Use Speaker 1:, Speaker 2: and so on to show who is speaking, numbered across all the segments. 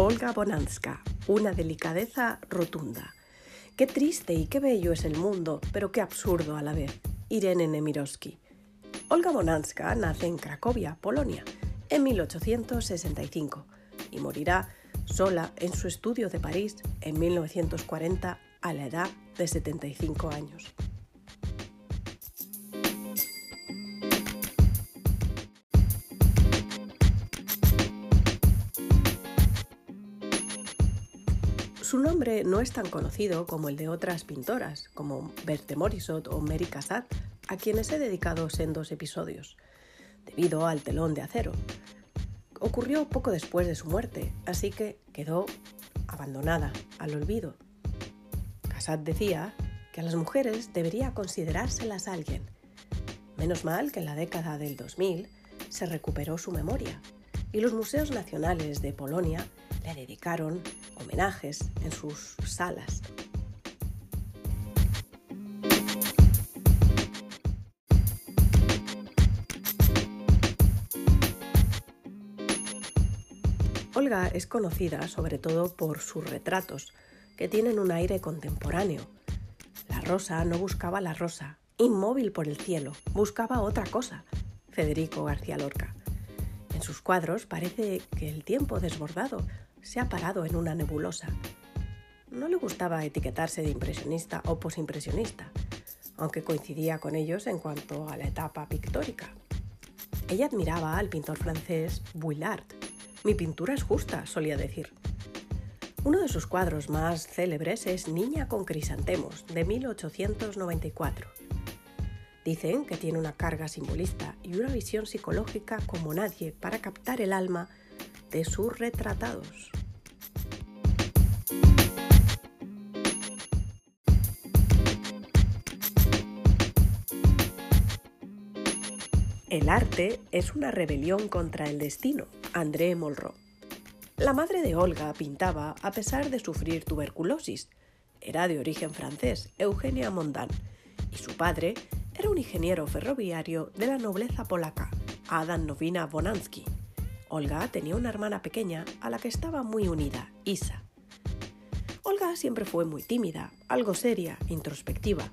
Speaker 1: Olga Bonanska, una delicadeza rotunda. Qué triste y qué bello es el mundo, pero qué absurdo a la vez. Irene Nemirovsky. Olga Bonanska nace en Cracovia, Polonia, en 1865 y morirá sola en su estudio de París en 1940 a la edad de 75 años. Su nombre no es tan conocido como el de otras pintoras, como Berthe Morisot o Mary Cassatt, a quienes he dedicado sendos episodios, debido al telón de acero. Ocurrió poco después de su muerte, así que quedó abandonada al olvido. Cassatt decía que a las mujeres debería considerárselas alguien. Menos mal que en la década del 2000 se recuperó su memoria y los museos nacionales de Polonia dedicaron homenajes en sus salas. Olga es conocida sobre todo por sus retratos, que tienen un aire contemporáneo. La rosa no buscaba la rosa, inmóvil por el cielo, buscaba otra cosa. Federico García Lorca. En sus cuadros parece que el tiempo desbordado se ha parado en una nebulosa. No le gustaba etiquetarse de impresionista o posimpresionista, aunque coincidía con ellos en cuanto a la etapa pictórica. Ella admiraba al pintor francés Vuillard. Mi pintura es justa, solía decir. Uno de sus cuadros más célebres es Niña con crisantemos, de 1894. Dicen que tiene una carga simbolista y una visión psicológica como nadie para captar el alma de sus retratados. El arte es una rebelión contra el destino. André Molro. La madre de Olga pintaba a pesar de sufrir tuberculosis. Era de origen francés, Eugenia Mondan, y su padre era un ingeniero ferroviario de la nobleza polaca, Adam Nowina Bonansky. Olga tenía una hermana pequeña a la que estaba muy unida, Isa. Olga siempre fue muy tímida, algo seria, introspectiva,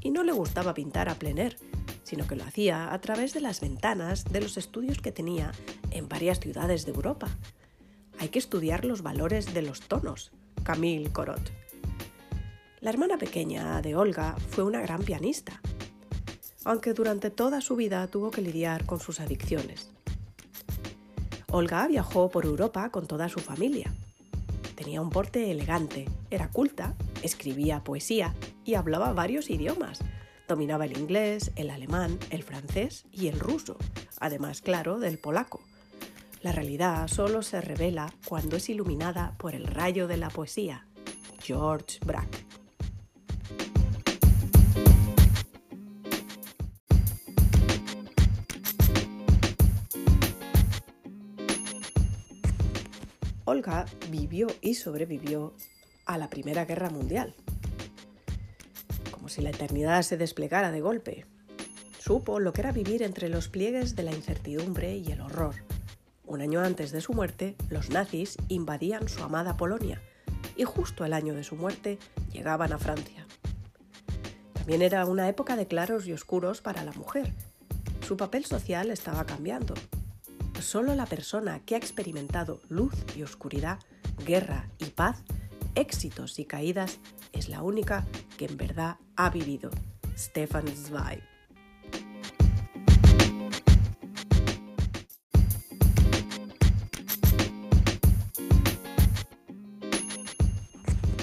Speaker 1: y no le gustaba pintar a plener, sino que lo hacía a través de las ventanas de los estudios que tenía en varias ciudades de Europa. Hay que estudiar los valores de los tonos. Camille Corot. La hermana pequeña de Olga fue una gran pianista, aunque durante toda su vida tuvo que lidiar con sus adicciones. Olga viajó por Europa con toda su familia. Tenía un porte elegante, era culta, escribía poesía y hablaba varios idiomas, Dominaba el inglés, el alemán, el francés y el ruso, además, claro, del polaco. La realidad solo se revela cuando es iluminada por el rayo de la poesía. George Braque. Olga vivió y sobrevivió a la Primera Guerra Mundial si la eternidad se desplegara de golpe. Supo lo que era vivir entre los pliegues de la incertidumbre y el horror. Un año antes de su muerte, los nazis invadían su amada Polonia y justo el año de su muerte llegaban a Francia. También era una época de claros y oscuros para la mujer. Su papel social estaba cambiando. Solo la persona que ha experimentado luz y oscuridad, guerra y paz, éxitos y caídas, es la única que en verdad ha vivido. Stefan Zweig.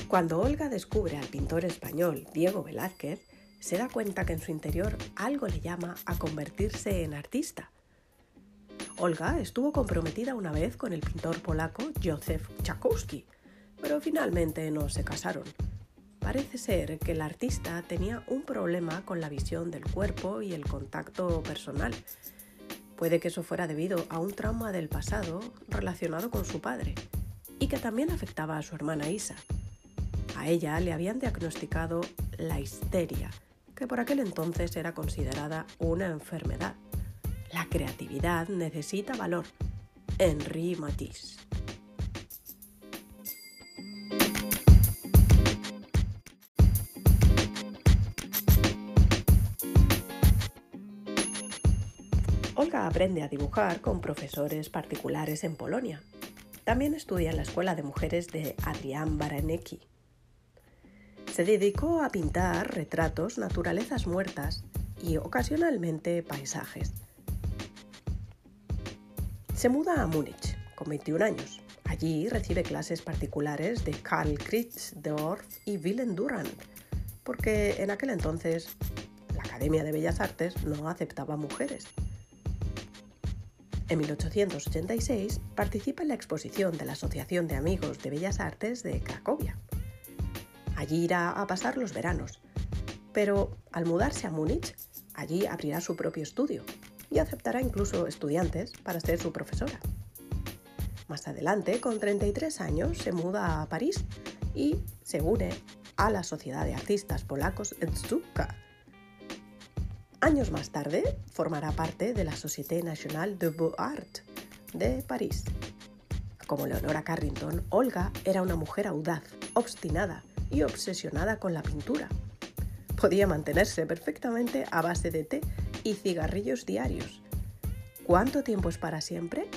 Speaker 1: Cuando Olga descubre al pintor español Diego Velázquez, se da cuenta que en su interior algo le llama a convertirse en artista. Olga estuvo comprometida una vez con el pintor polaco Józef Czakowski, pero finalmente no se casaron. Parece ser que el artista tenía un problema con la visión del cuerpo y el contacto personal. Puede que eso fuera debido a un trauma del pasado relacionado con su padre y que también afectaba a su hermana Isa. A ella le habían diagnosticado la histeria, que por aquel entonces era considerada una enfermedad. La creatividad necesita valor. Henri Matisse. Olga aprende a dibujar con profesores particulares en Polonia. También estudia en la Escuela de Mujeres de Adrián Baranecki. Se dedicó a pintar retratos, naturalezas muertas y ocasionalmente paisajes. Se muda a Múnich con 21 años. Allí recibe clases particulares de Karl Kritzdorf y Willem Durand, porque en aquel entonces la Academia de Bellas Artes no aceptaba mujeres. En 1886 participa en la exposición de la Asociación de Amigos de Bellas Artes de Cracovia. Allí irá a pasar los veranos, pero al mudarse a Múnich, allí abrirá su propio estudio y aceptará incluso estudiantes para ser su profesora. Más adelante, con 33 años, se muda a París y se une a la Sociedad de Artistas Polacos Stuttgart. Años más tarde, formará parte de la Société Nationale de Beaux-Arts de París. Como Leonora Carrington, Olga era una mujer audaz, obstinada y obsesionada con la pintura. Podía mantenerse perfectamente a base de té y cigarrillos diarios. ¿Cuánto tiempo es para siempre?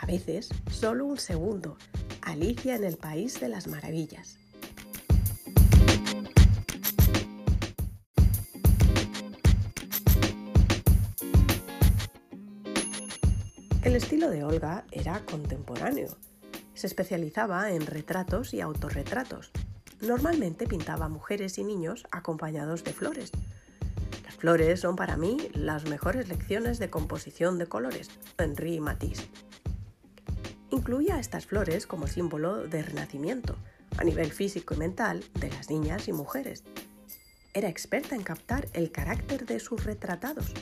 Speaker 1: A veces solo un segundo. Alicia en el País de las Maravillas. El estilo de Olga era contemporáneo. Se especializaba en retratos y autorretratos. Normalmente pintaba mujeres y niños acompañados de flores, flores son para mí las mejores lecciones de composición de colores, Henri Matisse. Incluía estas flores como símbolo de renacimiento, a nivel físico y mental, de las niñas y mujeres. Era experta en captar el carácter de sus retratados.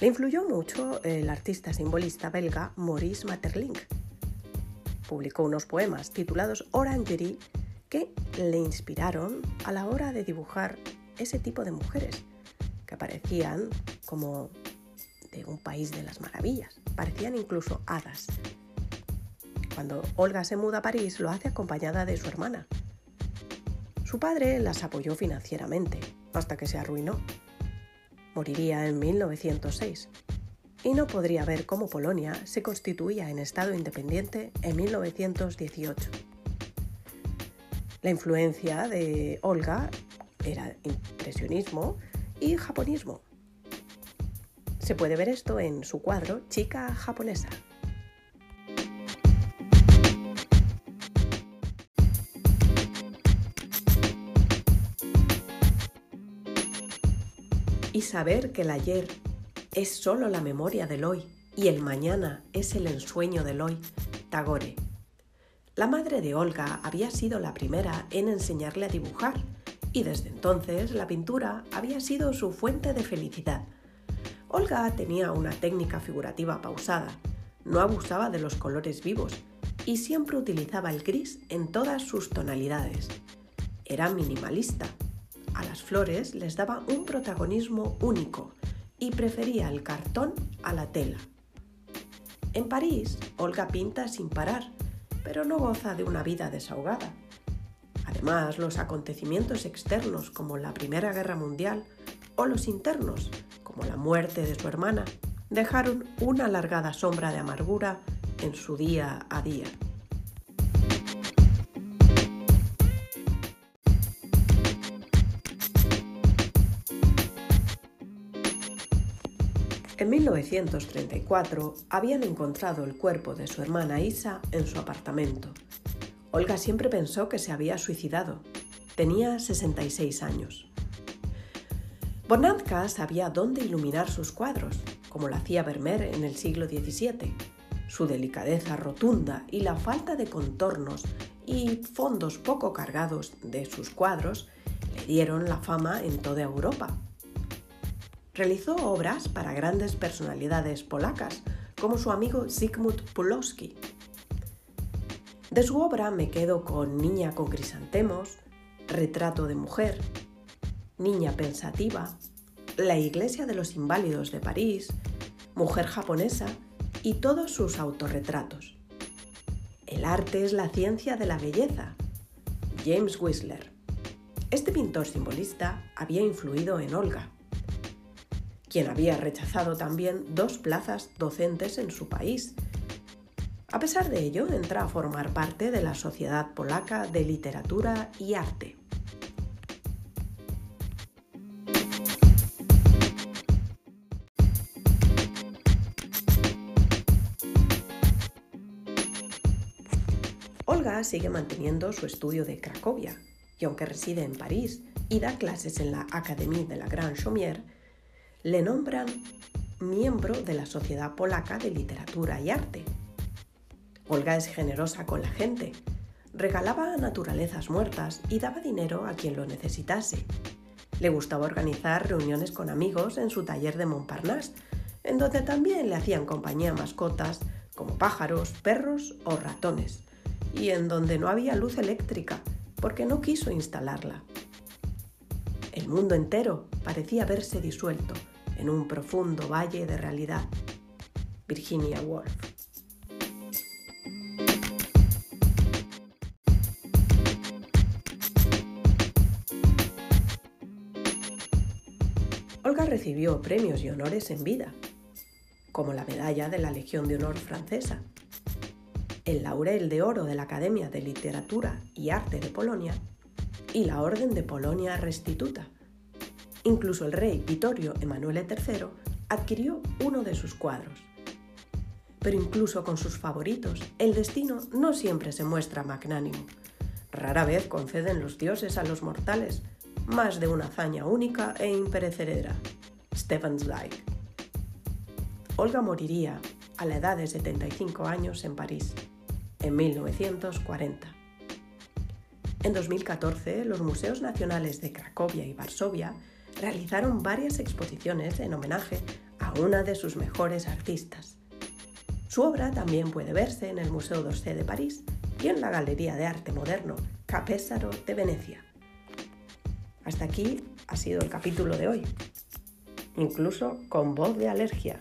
Speaker 1: Le influyó mucho el artista simbolista belga Maurice Maeterlinck. Publicó unos poemas titulados Orangerie que le inspiraron a la hora de dibujar ese tipo de mujeres que parecían como de un país de las maravillas, parecían incluso hadas. Cuando Olga se muda a París lo hace acompañada de su hermana. Su padre las apoyó financieramente hasta que se arruinó. Moriría en 1906 y no podría ver cómo Polonia se constituía en Estado independiente en 1918. La influencia de Olga era impresionismo y japonismo. Se puede ver esto en su cuadro Chica japonesa. Y saber que el ayer es solo la memoria del hoy y el mañana es el ensueño del hoy, Tagore. La madre de Olga había sido la primera en enseñarle a dibujar y desde entonces la pintura había sido su fuente de felicidad. Olga tenía una técnica figurativa pausada, no abusaba de los colores vivos y siempre utilizaba el gris en todas sus tonalidades. Era minimalista. A las flores les daba un protagonismo único y prefería el cartón a la tela. En París, Olga pinta sin parar, pero no goza de una vida desahogada. Además, los acontecimientos externos como la Primera Guerra Mundial o los internos como la muerte de su hermana dejaron una alargada sombra de amargura en su día a día. En 1934 habían encontrado el cuerpo de su hermana Isa en su apartamento Olga siempre pensó que se había suicidado. Tenía 66 años. Bonanza sabía dónde iluminar sus cuadros, como lo hacía Vermeer en el siglo XVII. Su delicadeza rotunda y la falta de contornos y fondos poco cargados de sus cuadros le dieron la fama en toda Europa. Realizó obras para grandes personalidades polacas, como su amigo Zygmunt Pulowski, de su obra me quedo con Niña con crisantemos, Retrato de mujer, Niña pensativa, La iglesia de los inválidos de París, Mujer japonesa y todos sus autorretratos. El arte es la ciencia de la belleza. James Whistler. Este pintor simbolista había influido en Olga. quien había rechazado también dos plazas docentes en su país. A pesar de ello, entra a formar parte de la Sociedad Polaca de Literatura y Arte. Olga sigue manteniendo su estudio de Cracovia y aunque reside en París y da clases en la Académie de la Grande Chaumière, le nombran miembro de la Sociedad Polaca de Literatura y Arte. Olga es generosa con la gente, regalaba naturalezas muertas y daba dinero a quien lo necesitase. Le gustaba organizar reuniones con amigos en su taller de Montparnasse, en donde también le hacían compañía mascotas como pájaros, perros o ratones y en donde no había luz eléctrica porque no quiso instalarla. El mundo entero parecía haberse disuelto en un profundo valle de realidad. Virginia Woolf. Olga recibió premios y honores en vida, como la medalla de la Legión de Honor francesa el Laurel de Oro de la Academia de Literatura y Arte de Polonia y la Orden de Polonia Restituta. Incluso el rey Vittorio Emanuele III adquirió uno de sus cuadros. Pero incluso con sus favoritos, el destino no siempre se muestra magnánimo. Rara vez conceden los dioses a los mortales más de una hazaña única e imperecedera. Stefan Zweig. Olga moriría a la edad de 75 años en París en 1940. En 2014, los Museos Nacionales de Cracovia y Varsovia realizaron varias exposiciones en homenaje a una de sus mejores artistas. Su obra también puede verse en el Museo d'Orsay de París y en la Galería de Arte Moderno Capésaro de Venecia. Hasta aquí ha sido el capítulo de hoy, incluso con voz de alergia.